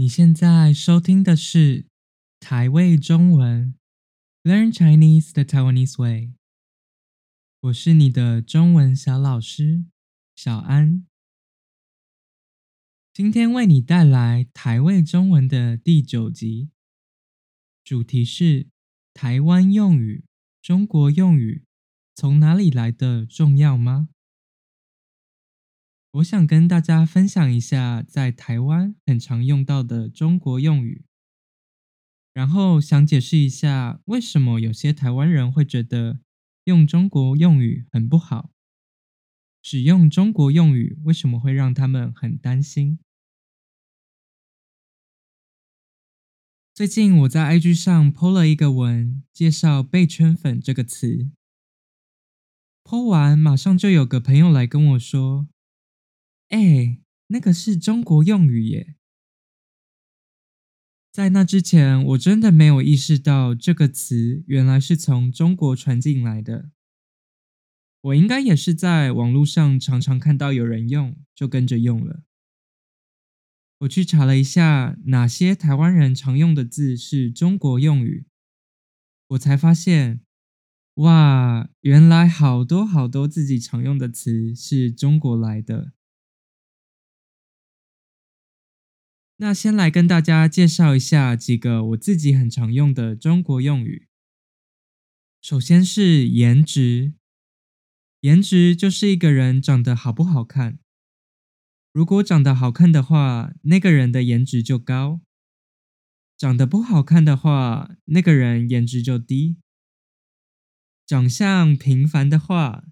你现在收听的是台味中文，Learn Chinese the Taiwanese way。我是你的中文小老师小安，今天为你带来台味中文的第九集，主题是台湾用语、中国用语从哪里来的重要吗？我想跟大家分享一下在台湾很常用到的中国用语，然后想解释一下为什么有些台湾人会觉得用中国用语很不好，使用中国用语为什么会让他们很担心。最近我在 IG 上 po 了一个文，介绍“被圈粉”这个词，po 完马上就有个朋友来跟我说。哎，那个是中国用语耶！在那之前，我真的没有意识到这个词原来是从中国传进来的。我应该也是在网络上常常看到有人用，就跟着用了。我去查了一下哪些台湾人常用的字是中国用语，我才发现，哇，原来好多好多自己常用的词是中国来的。那先来跟大家介绍一下几个我自己很常用的中国用语。首先是颜值，颜值就是一个人长得好不好看。如果长得好看的话，那个人的颜值就高；长得不好看的话，那个人颜值就低。长相平凡的话，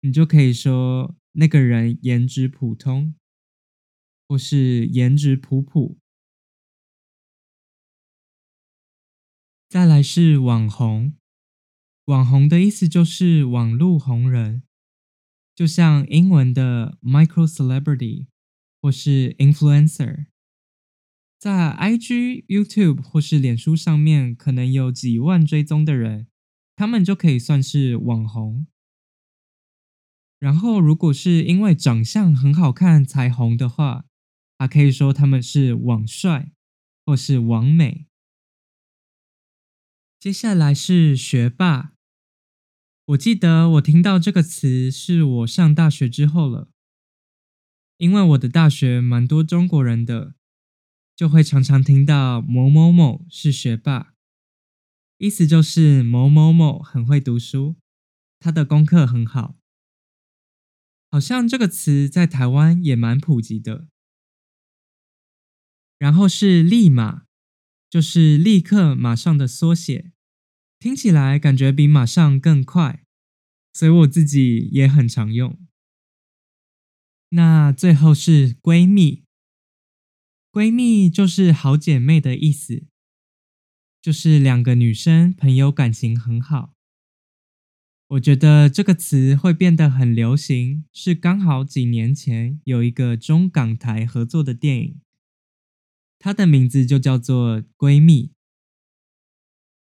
你就可以说那个人颜值普通。或是颜值普普，再来是网红。网红的意思就是网络红人，就像英文的 micro celebrity 或是 influencer，在 IG、YouTube 或是脸书上面可能有几万追踪的人，他们就可以算是网红。然后，如果是因为长相很好看才红的话，还可以说他们是网帅或是网美。接下来是学霸。我记得我听到这个词是我上大学之后了，因为我的大学蛮多中国人的，就会常常听到某某某是学霸，意思就是某某某很会读书，他的功课很好。好像这个词在台湾也蛮普及的。然后是立马，就是立刻、马上的缩写，听起来感觉比马上更快，所以我自己也很常用。那最后是闺蜜，闺蜜就是好姐妹的意思，就是两个女生朋友感情很好。我觉得这个词会变得很流行，是刚好几年前有一个中港台合作的电影。它的名字就叫做《闺蜜》，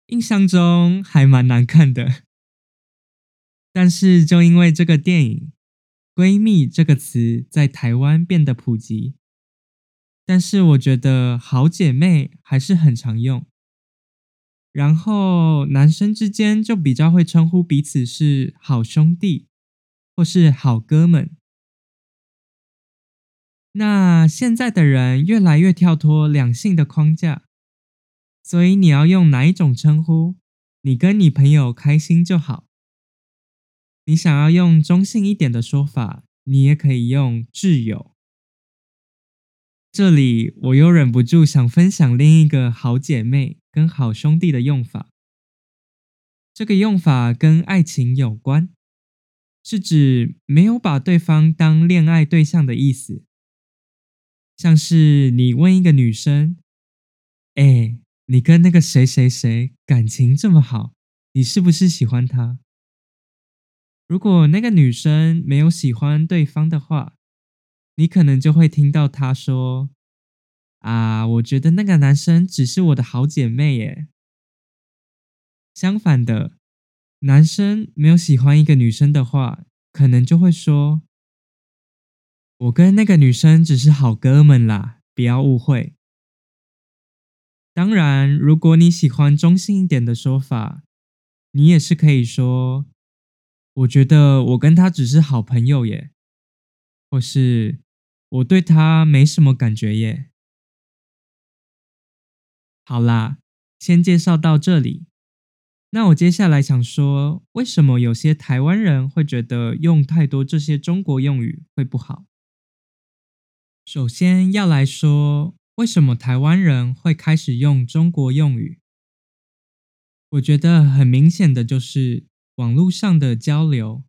印象中还蛮难看的，但是就因为这个电影，“闺蜜”这个词在台湾变得普及。但是我觉得“好姐妹”还是很常用，然后男生之间就比较会称呼彼此是“好兄弟”或是“好哥们”。那现在的人越来越跳脱两性的框架，所以你要用哪一种称呼，你跟你朋友开心就好。你想要用中性一点的说法，你也可以用挚友。这里我又忍不住想分享另一个好姐妹跟好兄弟的用法。这个用法跟爱情有关，是指没有把对方当恋爱对象的意思。像是你问一个女生：“哎，你跟那个谁谁谁感情这么好，你是不是喜欢他？”如果那个女生没有喜欢对方的话，你可能就会听到她说：“啊，我觉得那个男生只是我的好姐妹耶。”相反的，男生没有喜欢一个女生的话，可能就会说。我跟那个女生只是好哥们啦，不要误会。当然，如果你喜欢中性一点的说法，你也是可以说：“我觉得我跟他只是好朋友耶。”或是我对她没什么感觉耶。好啦，先介绍到这里。那我接下来想说，为什么有些台湾人会觉得用太多这些中国用语会不好？首先要来说，为什么台湾人会开始用中国用语？我觉得很明显的就是网络上的交流。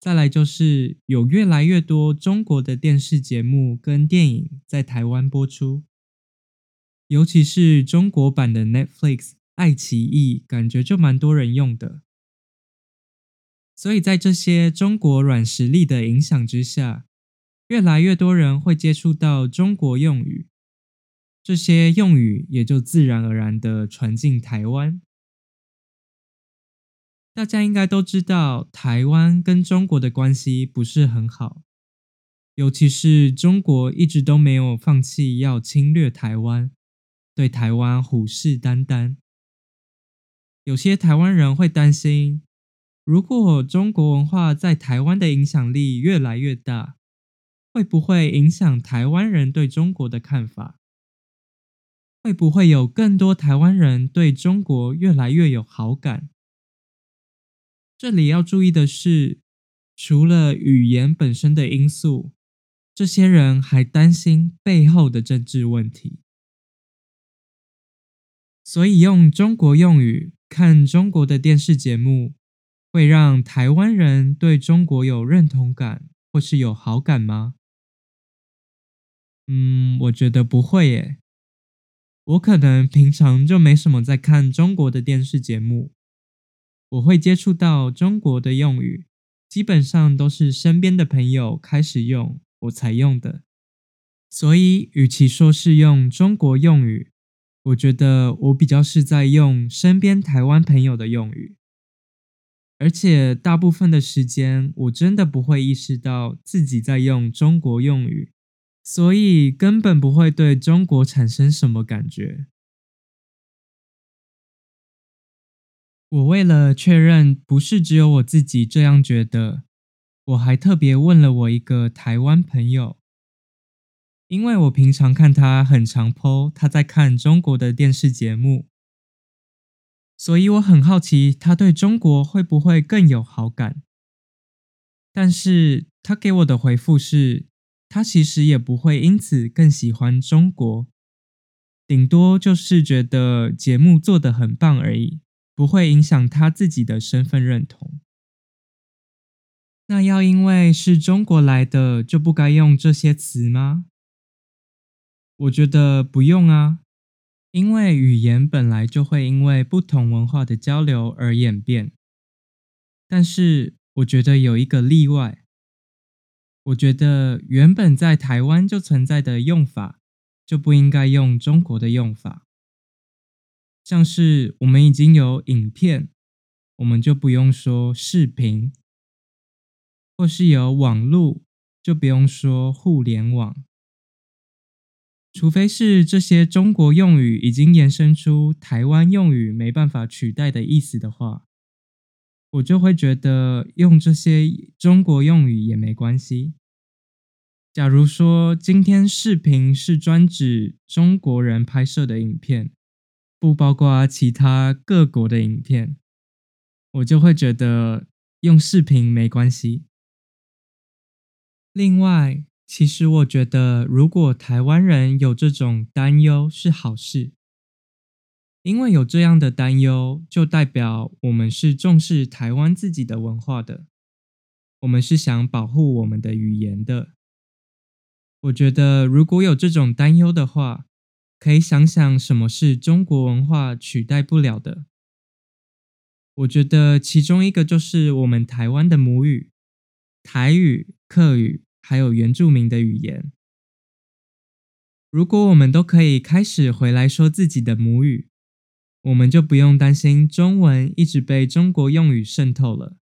再来就是有越来越多中国的电视节目跟电影在台湾播出，尤其是中国版的 Netflix、爱奇艺，感觉就蛮多人用的。所以在这些中国软实力的影响之下，越来越多人会接触到中国用语，这些用语也就自然而然的传进台湾。大家应该都知道，台湾跟中国的关系不是很好，尤其是中国一直都没有放弃要侵略台湾，对台湾虎视眈眈。有些台湾人会担心，如果中国文化在台湾的影响力越来越大，会不会影响台湾人对中国的看法？会不会有更多台湾人对中国越来越有好感？这里要注意的是，除了语言本身的因素，这些人还担心背后的政治问题。所以用中国用语看中国的电视节目，会让台湾人对中国有认同感或是有好感吗？嗯，我觉得不会耶。我可能平常就没什么在看中国的电视节目。我会接触到中国的用语，基本上都是身边的朋友开始用，我才用的。所以，与其说是用中国用语，我觉得我比较是在用身边台湾朋友的用语。而且，大部分的时间，我真的不会意识到自己在用中国用语，所以根本不会对中国产生什么感觉。我为了确认不是只有我自己这样觉得，我还特别问了我一个台湾朋友，因为我平常看他很常 po 他在看中国的电视节目，所以我很好奇他对中国会不会更有好感。但是他给我的回复是，他其实也不会因此更喜欢中国，顶多就是觉得节目做得很棒而已。不会影响他自己的身份认同。那要因为是中国来的就不该用这些词吗？我觉得不用啊，因为语言本来就会因为不同文化的交流而演变。但是我觉得有一个例外，我觉得原本在台湾就存在的用法就不应该用中国的用法。像是我们已经有影片，我们就不用说视频；或是有网络，就不用说互联网。除非是这些中国用语已经延伸出台湾用语没办法取代的意思的话，我就会觉得用这些中国用语也没关系。假如说今天视频是专指中国人拍摄的影片。不包括其他各国的影片，我就会觉得用视频没关系。另外，其实我觉得，如果台湾人有这种担忧是好事，因为有这样的担忧，就代表我们是重视台湾自己的文化的，我们是想保护我们的语言的。我觉得，如果有这种担忧的话，可以想想什么是中国文化取代不了的？我觉得其中一个就是我们台湾的母语，台语、客语，还有原住民的语言。如果我们都可以开始回来说自己的母语，我们就不用担心中文一直被中国用语渗透了。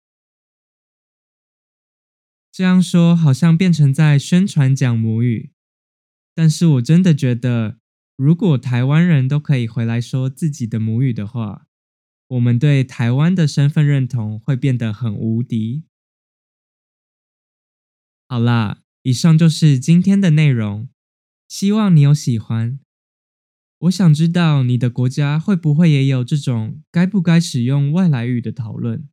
这样说好像变成在宣传讲母语，但是我真的觉得。如果台湾人都可以回来说自己的母语的话，我们对台湾的身份认同会变得很无敌。好啦，以上就是今天的内容，希望你有喜欢。我想知道你的国家会不会也有这种该不该使用外来语的讨论？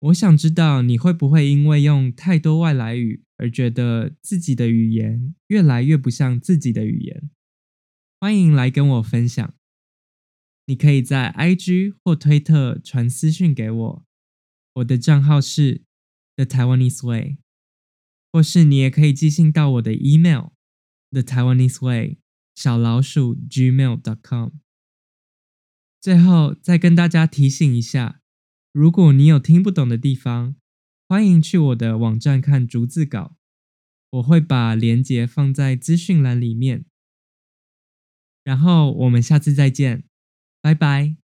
我想知道你会不会因为用太多外来语而觉得自己的语言越来越不像自己的语言？欢迎来跟我分享。你可以在 IG 或推特传私讯给我，我的账号是 The Taiwanese Way，或是你也可以寄信到我的 email The Taiwanese Way。小老鼠 gmail.com。最后再跟大家提醒一下，如果你有听不懂的地方，欢迎去我的网站看逐字稿，我会把连接放在资讯栏里面。然后我们下次再见，拜拜。